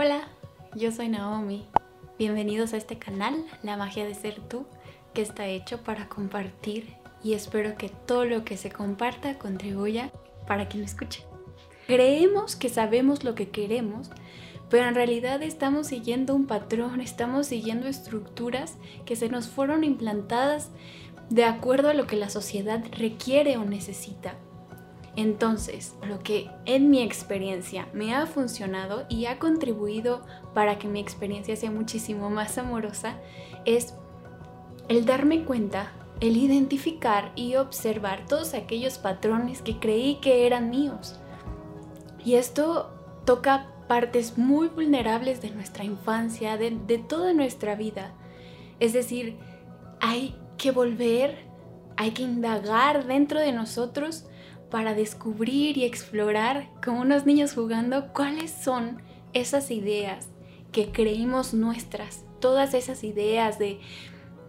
Hola, yo soy Naomi. Bienvenidos a este canal, La magia de ser tú, que está hecho para compartir y espero que todo lo que se comparta contribuya para quien lo escuche. Creemos que sabemos lo que queremos, pero en realidad estamos siguiendo un patrón, estamos siguiendo estructuras que se nos fueron implantadas de acuerdo a lo que la sociedad requiere o necesita. Entonces, lo que en mi experiencia me ha funcionado y ha contribuido para que mi experiencia sea muchísimo más amorosa es el darme cuenta, el identificar y observar todos aquellos patrones que creí que eran míos. Y esto toca partes muy vulnerables de nuestra infancia, de, de toda nuestra vida. Es decir, hay que volver, hay que indagar dentro de nosotros para descubrir y explorar como unos niños jugando cuáles son esas ideas que creímos nuestras, todas esas ideas de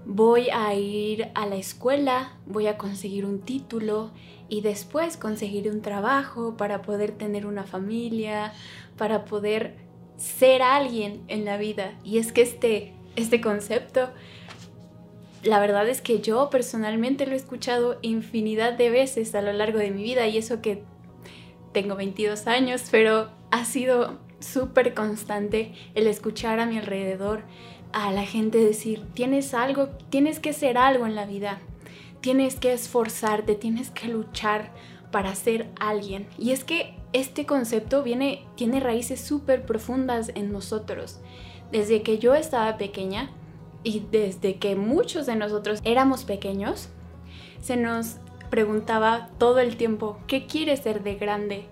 voy a ir a la escuela, voy a conseguir un título y después conseguir un trabajo para poder tener una familia, para poder ser alguien en la vida. Y es que este, este concepto la verdad es que yo personalmente lo he escuchado infinidad de veces a lo largo de mi vida y eso que tengo 22 años, pero ha sido súper constante el escuchar a mi alrededor a la gente decir, tienes algo, tienes que ser algo en la vida, tienes que esforzarte, tienes que luchar para ser alguien. Y es que este concepto viene, tiene raíces súper profundas en nosotros. Desde que yo estaba pequeña, y desde que muchos de nosotros éramos pequeños, se nos preguntaba todo el tiempo, ¿qué quieres ser de grande?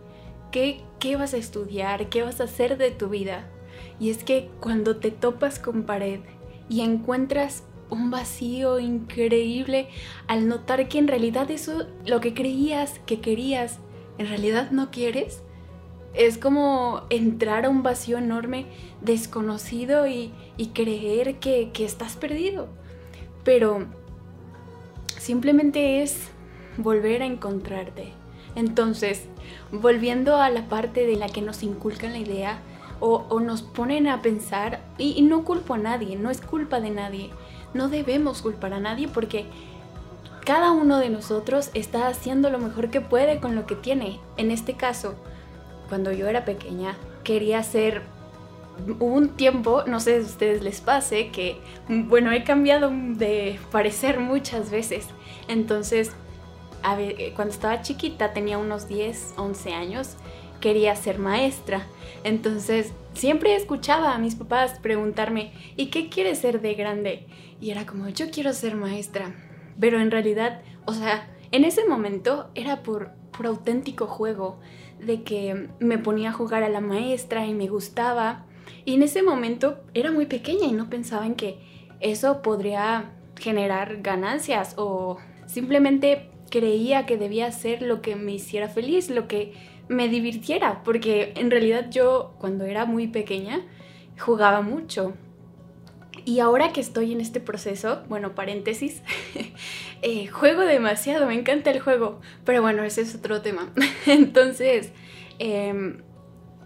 ¿Qué, ¿Qué vas a estudiar? ¿Qué vas a hacer de tu vida? Y es que cuando te topas con pared y encuentras un vacío increíble al notar que en realidad eso, lo que creías que querías, en realidad no quieres, es como entrar a un vacío enorme, desconocido y, creer que, estás perdido. Pero simplemente es volver a encontrarte. Entonces, volviendo a la parte de la que nos inculcan la idea o, nos ponen a pensar, y, no culpo a nadie, no es culpa de nadie, no debemos culpar a nadie porque cada uno de nosotros está haciendo lo mejor que puede con lo que tiene. En este caso, cuando yo era pequeña, quería ser un tiempo, no sé si a ustedes les pase, que, bueno, he cambiado de parecer muchas veces. Entonces, cuando estaba chiquita, tenía unos 10, 11 años, quería ser maestra. Entonces, siempre escuchaba a mis papás preguntarme, ¿y qué quieres ser de grande? Y era como, yo quiero ser maestra. Pero en realidad, o sea, en ese momento era por, por auténtico juego de que me ponía a jugar a la maestra y me gustaba. Y en ese momento era muy pequeña y no pensaba en que eso podría generar ganancias o simplemente creía que debía ser lo que me hiciera feliz, lo que me divirtiera, porque en realidad yo cuando era muy pequeña jugaba mucho, y ahora que estoy en este proceso, bueno, paréntesis, eh, juego demasiado, me encanta el juego, pero bueno, ese es otro tema. Entonces, em,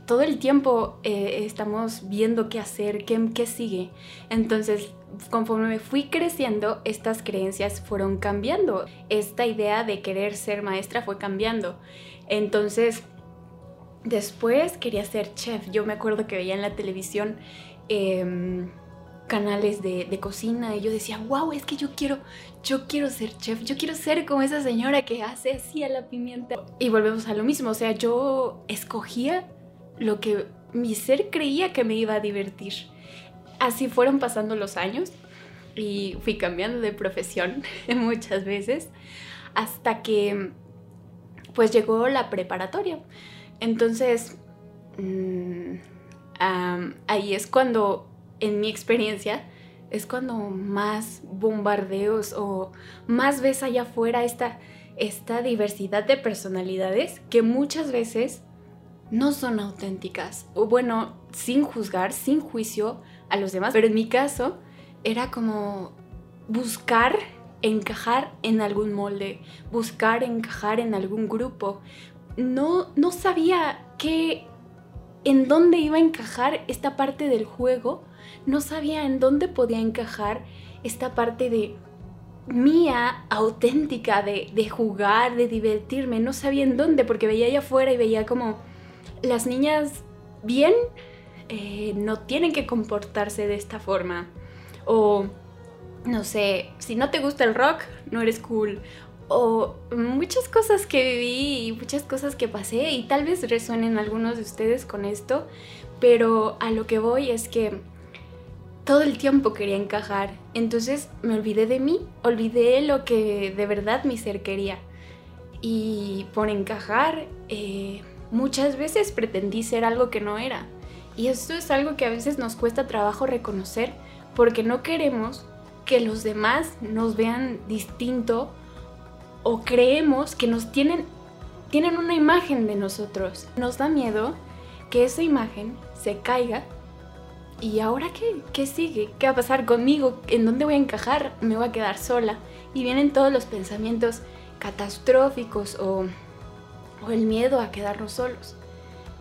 todo el tiempo eh, estamos viendo qué hacer, qué, qué sigue. Entonces, conforme me fui creciendo, estas creencias fueron cambiando. Esta idea de querer ser maestra fue cambiando. Entonces, después quería ser chef. Yo me acuerdo que veía en la televisión... Em, canales de, cocina y yo decía, wow, es que yo quiero, yo quiero ser chef, yo quiero ser como esa señora que hace así a la pimienta. Y volvemos a lo mismo, o sea, yo escogía lo que mi ser creía que me iba a divertir. Así fueron pasando los años y fui cambiando de profesión muchas veces hasta que pues llegó la preparatoria. Entonces, mm, ahí es cuando en mi experiencia, es cuando más bombardeos o más ves allá afuera esta, esta diversidad de personalidades que muchas veces no son auténticas. O bueno, sin juzgar, sin juicio a los demás. Pero en mi caso era como buscar encajar en algún molde, buscar encajar en algún grupo. No, no sabía qué en dónde iba a encajar esta parte del juego, no sabía en dónde podía encajar esta parte de mía, auténtica, de, de jugar, de divertirme, no sabía en dónde, porque veía allá afuera y veía como las niñas bien eh, no tienen que comportarse de esta forma. O, no sé, si no te gusta el rock, no eres cool. O muchas cosas que viví y muchas cosas que pasé y tal vez resuenen algunos de ustedes con esto, pero a lo que voy es que todo el tiempo quería encajar, entonces me olvidé de mí, olvidé lo que de verdad mi ser quería. Y por encajar, eh, muchas veces pretendí ser algo que no era. Y esto es algo que a veces nos cuesta trabajo reconocer porque no queremos que los demás nos vean distinto o creemos que nos tienen, tienen una imagen de nosotros. Nos da miedo que esa imagen se caiga ¿Y ahora qué? ¿Qué sigue? ¿Qué va a pasar conmigo? ¿En dónde voy a encajar? ¿Me voy a quedar sola? Y vienen todos los pensamientos catastróficos o, o el miedo a quedarnos solos.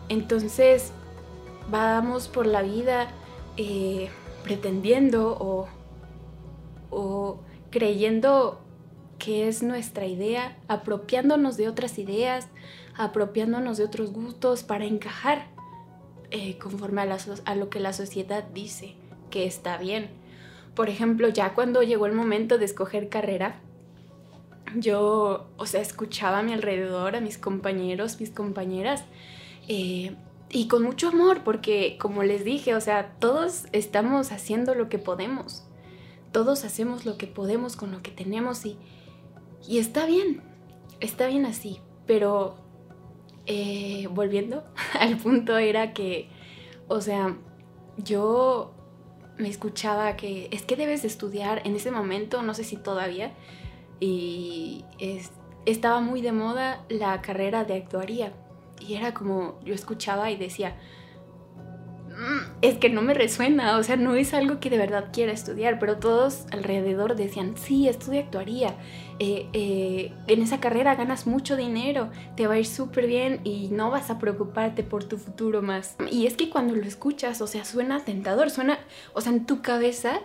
Entonces, vamos por la vida eh, pretendiendo o, o creyendo que es nuestra idea, apropiándonos de otras ideas, apropiándonos de otros gustos para encajar eh, conforme a, lo que la sociedad dice que está bien. Por ejemplo, ya cuando llegó el momento de escoger carrera, yo, o sea, escuchaba a mi alrededor, a mis compañeros, mis compañeras, eh, y con mucho amor, porque como les dije, o sea, todos estamos haciendo lo que podemos. Todos hacemos lo que podemos con lo que tenemos y, y está bien, está bien así. Pero eh, volviendo al punto era que, o sea, yo me escuchaba que es que debes estudiar en ese momento, no sé si todavía, y estaba muy de moda la carrera de actuaría. Y era como, yo escuchaba y decía, es que no me resuena, o sea, no es algo que de verdad quiera estudiar, pero todos alrededor decían, sí, estudia actuaría, eh, eh, en esa carrera ganas mucho dinero, te va a ir súper bien y no vas a preocuparte por tu futuro más. Y es que cuando lo escuchas, o sea, suena tentador, suena, o sea, en tu cabeza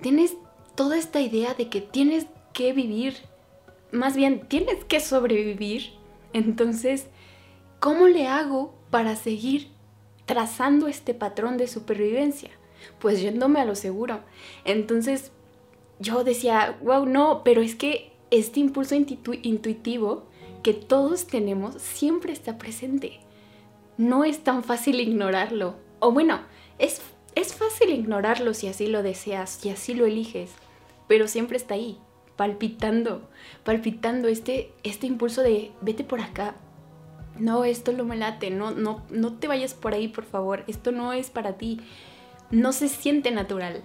tienes toda esta idea de que tienes que vivir, más bien tienes que sobrevivir, entonces ¿Cómo le hago para seguir trazando este patrón de supervivencia? Pues yéndome a lo seguro. Entonces yo decía, wow, no, pero es que este impulso intuitivo que todos tenemos siempre está presente. No es tan fácil ignorarlo. O bueno, es, es fácil ignorarlo si así lo deseas, si así lo eliges, pero siempre está ahí, palpitando, palpitando este, este impulso de vete por acá, no, esto no me late, no, no, no te vayas por ahí, por favor, esto no es para ti. No se siente natural.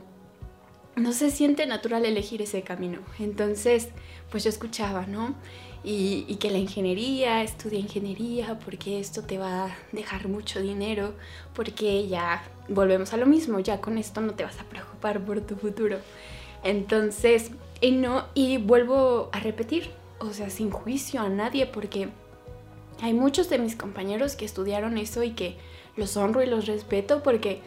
No se siente natural elegir ese camino. Entonces, pues yo escuchaba, ¿no? Y, y, que la ingeniería, estudia ingeniería porque esto te va a dejar mucho dinero, porque ya volvemos a lo mismo, ya con esto no te vas a preocupar por tu futuro. Entonces, y no, y vuelvo a repetir, o sea, sin juicio a nadie, porque hay muchos de mis compañeros que estudiaron eso y que los honro y los respeto porque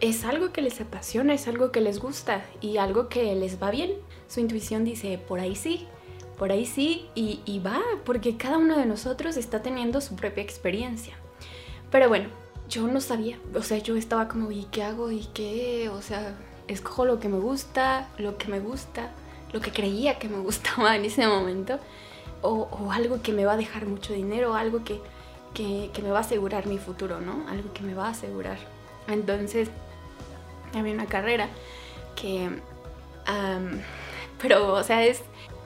es algo que les apasiona, es algo que les gusta y algo que les va bien. Su intuición dice, por ahí sí, por ahí sí, y, va, porque cada uno de nosotros está teniendo su propia experiencia. Pero bueno, yo no sabía, o sea, yo estaba como, ¿y qué hago? ¿Y qué? O sea, escojo lo que me gusta, lo que me gusta, lo que creía que me gustaba en ese momento o, algo que me va a dejar mucho dinero, algo que, me va a asegurar mi futuro, ¿no? Algo que me va a asegurar. Entonces, había una carrera que... pero, o sea, es,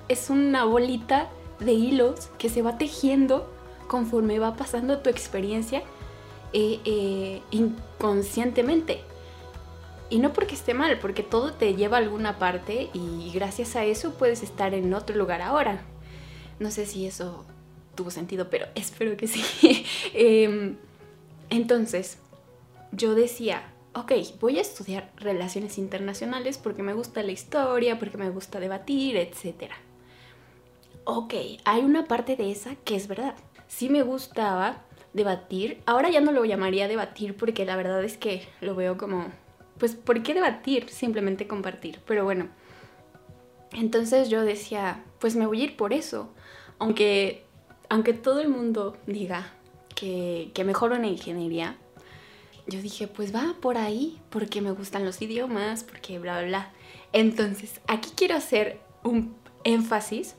es una bolita de hilos que se va tejiendo conforme va pasando tu experiencia eh, eh, inconscientemente. Y no porque esté mal, porque todo te lleva a alguna parte y gracias a eso puedes estar en otro lugar ahora. No sé si eso tuvo sentido, pero espero que sí. Em, entonces, yo decía, ok, voy a estudiar relaciones internacionales porque me gusta la historia, porque me gusta debatir, etc. Ok, hay una parte de esa que es verdad. Sí me gustaba debatir. Ahora ya no lo llamaría debatir porque la verdad es que lo veo como, pues, ¿por qué debatir? Simplemente compartir. Pero bueno, entonces yo decía, pues me voy a ir por eso. Aunque, aunque todo el mundo diga que, que mejor una ingeniería, yo dije, pues va por ahí, porque me gustan los idiomas, porque bla, bla, bla. Entonces, aquí quiero hacer un énfasis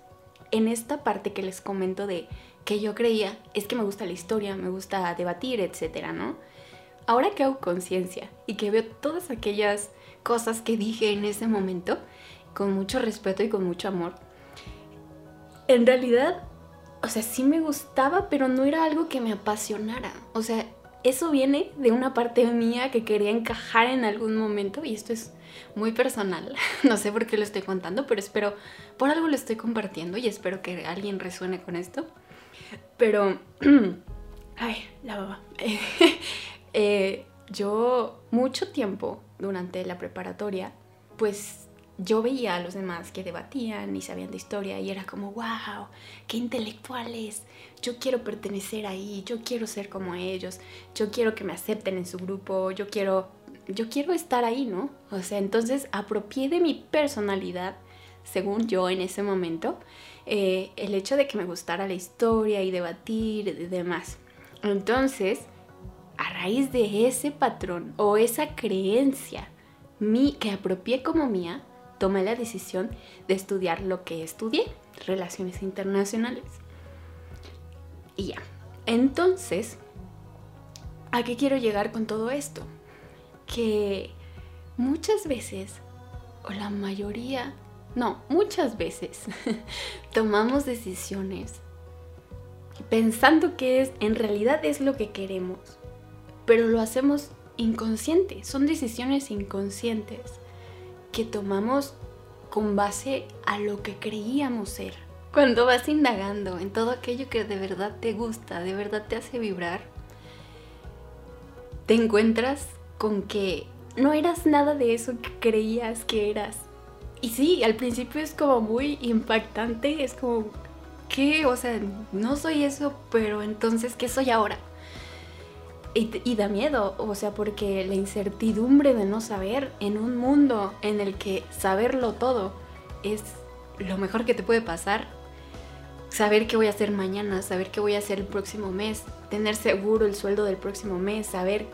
en esta parte que les comento de que yo creía es que me gusta la historia, me gusta debatir, etcétera, ¿no? Ahora que hago conciencia y que veo todas aquellas cosas que dije en ese momento, con mucho respeto y con mucho amor, en realidad, o sea, sí me gustaba, pero no era algo que me apasionara. O sea, eso viene de una parte mía que quería encajar en algún momento y esto es muy personal. No sé por qué lo estoy contando, pero espero, por algo lo estoy compartiendo y espero que alguien resuene con esto. Pero, ay, la baba. Eh, yo mucho tiempo durante la preparatoria, pues yo veía a los demás que debatían y sabían de historia y era como, wow, qué intelectuales, yo quiero pertenecer ahí, yo quiero ser como ellos, yo quiero que me acepten en su grupo, yo quiero, yo quiero estar ahí, ¿no? O sea, entonces apropié de mi personalidad, según yo en ese momento, eh, el hecho de que me gustara la historia y debatir y demás. Entonces, a raíz de ese patrón o esa creencia que apropié como mía, tomé la decisión de estudiar lo que estudié, relaciones internacionales. Y ya. Entonces, ¿a qué quiero llegar con todo esto? Que muchas veces, o la mayoría, no, muchas veces, tomamos decisiones pensando que es, en realidad es lo que queremos, pero lo hacemos inconsciente, son decisiones inconscientes que tomamos con base a lo que creíamos ser. Cuando vas indagando en todo aquello que de verdad te gusta, de verdad te hace vibrar, te encuentras con que no eras nada de eso que creías que eras. Y sí, al principio es como muy impactante, es como, ¿qué? O sea, no soy eso, pero entonces, ¿qué soy ahora? Y, da miedo, o sea, porque la incertidumbre de no saber en un mundo en el que saberlo todo es lo mejor que te puede pasar. Saber qué voy a hacer mañana, saber qué voy a hacer el próximo mes, tener seguro el sueldo del próximo mes, saber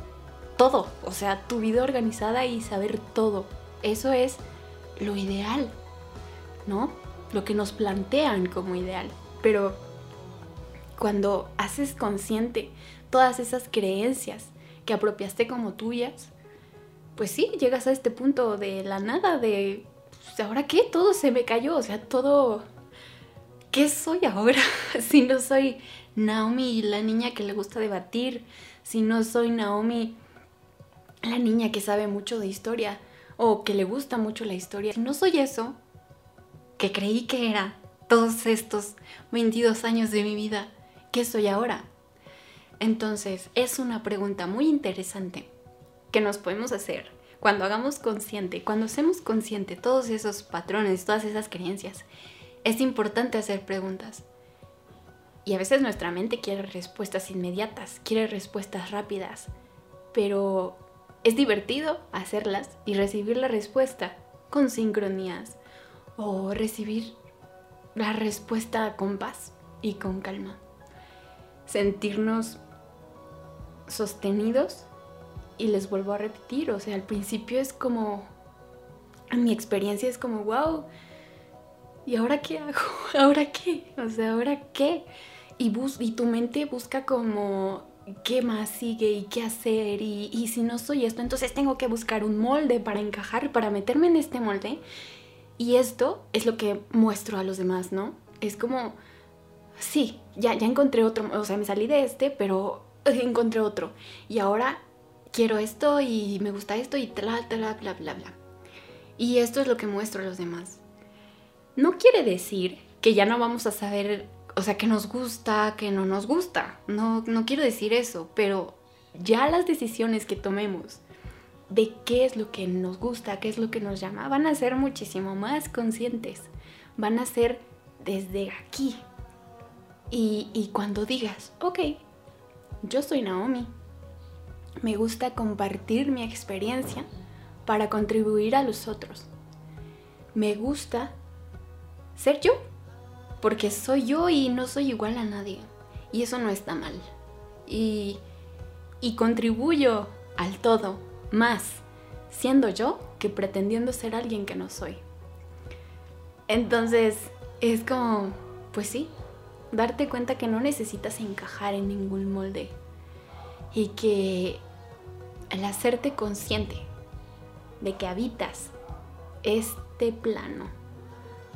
todo, o sea, tu vida organizada y saber todo. Eso es lo ideal, ¿no? Lo que nos plantean como ideal. Pero cuando haces consciente todas esas creencias que apropiaste como tuyas, pues sí, llegas a este punto de la nada, de, pues, ¿ahora qué? Todo se me cayó, o sea, todo... ¿Qué soy ahora? si no soy Naomi, la niña que le gusta debatir, si no soy Naomi, la niña que sabe mucho de historia o que le gusta mucho la historia, si no soy eso, que creí que era todos estos 22 años de mi vida, ¿qué soy ahora? Entonces, es una pregunta muy interesante que nos podemos hacer cuando hagamos consciente, cuando hacemos consciente todos esos patrones, todas esas creencias. Es importante hacer preguntas. Y a veces nuestra mente quiere respuestas inmediatas, quiere respuestas rápidas, pero es divertido hacerlas y recibir la respuesta con sincronías o recibir la respuesta con paz y con calma. Sentirnos sostenidos y les vuelvo a repetir, o sea, al principio es como, en mi experiencia es como, wow, ¿y ahora qué hago? ¿Ahora qué? O sea, ¿ahora qué? Y, bus y tu mente busca como, ¿qué más sigue y qué hacer? Y, y si no soy esto, entonces tengo que buscar un molde para encajar, para meterme en este molde. Y esto es lo que muestro a los demás, ¿no? Es como, sí, ya, ya encontré otro, o sea, me salí de este, pero encontré otro. Y ahora quiero esto y me gusta esto y bla, bla, bla, bla, bla. Y esto es lo que muestro a los demás. No quiere decir que ya no vamos a saber, o sea, que nos gusta, que no nos gusta. No, no quiero decir eso, pero ya las decisiones que tomemos de qué es lo que nos gusta, qué es lo que nos llama, van a ser muchísimo más conscientes. Van a ser desde aquí. Y, y cuando digas, ok, yo soy Naomi. Me gusta compartir mi experiencia para contribuir a los otros. Me gusta ser yo, porque soy yo y no soy igual a nadie. Y eso no está mal. Y, y contribuyo al todo más siendo yo que pretendiendo ser alguien que no soy. Entonces, es como, pues sí, darte cuenta que no necesitas encajar en ningún molde y que al hacerte consciente de que habitas este plano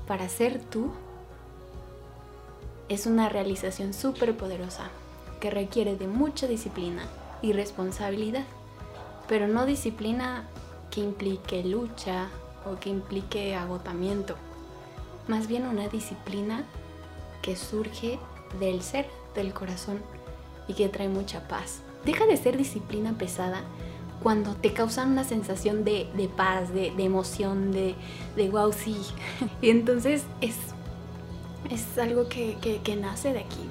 para ser tú, es una realización súper poderosa que requiere de mucha disciplina y responsabilidad, pero no disciplina que implique lucha o que implique agotamiento, más bien una disciplina que surge del ser, del corazón y que trae mucha paz. Deja de ser disciplina pesada cuando te causan una sensación de, paz, de, emoción, de, wow, sí. y entonces es, es algo que, nace de aquí.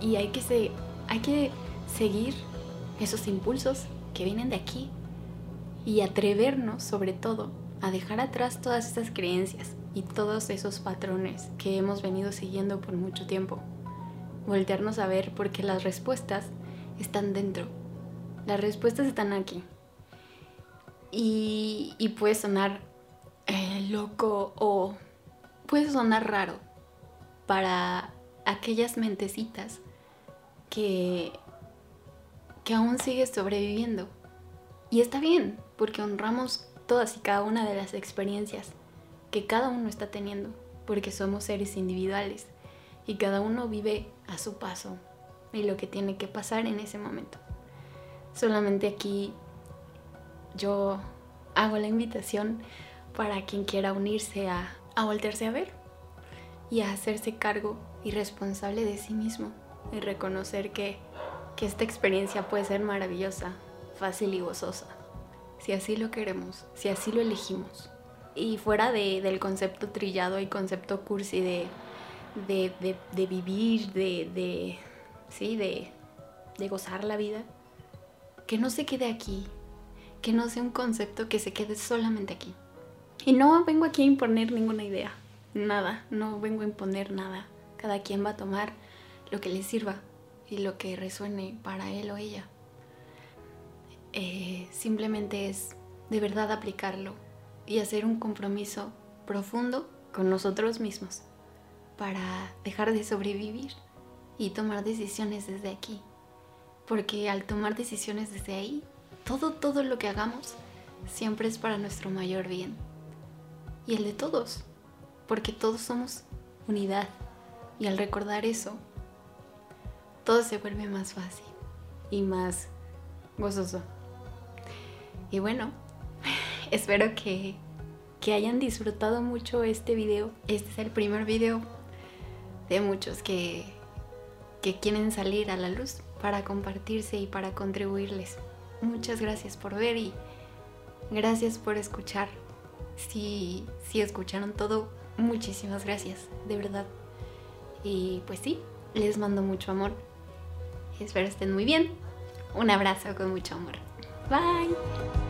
Y hay que, hay que seguir esos impulsos que vienen de aquí y atrevernos sobre todo a dejar atrás todas estas creencias y todos esos patrones que hemos venido siguiendo por mucho tiempo. Voltearnos a ver porque las respuestas están dentro. Las respuestas están aquí. Y, puede sonar eh, loco o puede sonar raro para aquellas mentecitas que, que aún sigues sobreviviendo. Y está bien, porque honramos todas y cada una de las experiencias que cada uno está teniendo, porque somos seres individuales y cada uno vive a su paso y lo que tiene que pasar en ese momento. Solamente aquí yo hago la invitación para quien quiera unirse a, a voltearse a ver y a hacerse cargo y responsable de sí mismo y reconocer que, que esta experiencia puede ser maravillosa, fácil y gozosa, si así lo queremos, si así lo elegimos y fuera de, del concepto trillado y concepto cursi de, de, vivir, de, sí, de, de gozar la vida, que no se quede aquí, que no sea un concepto que se quede solamente aquí. Y no vengo aquí a imponer ninguna idea, nada, no vengo a imponer nada. Cada quien va a tomar lo que le sirva y lo que resuene para él o ella. Eh, simplemente es de verdad aplicarlo y hacer un compromiso profundo con nosotros mismos para dejar de sobrevivir y tomar decisiones desde aquí. Porque al tomar decisiones desde ahí, todo, todo lo que hagamos siempre es para nuestro mayor bien. Y el de todos. Porque todos somos unidad. Y al recordar eso, todo se vuelve más fácil y más gozoso. Y bueno, Espero que, hayan disfrutado mucho este video. Este es el primer video de muchos que, que quieren salir a la luz para compartirse y para contribuirles. Muchas gracias por ver y gracias por escuchar. Si, si escucharon todo, muchísimas gracias, de verdad. Y pues sí, les mando mucho amor. Espero estén muy bien. Un abrazo con mucho amor. Bye.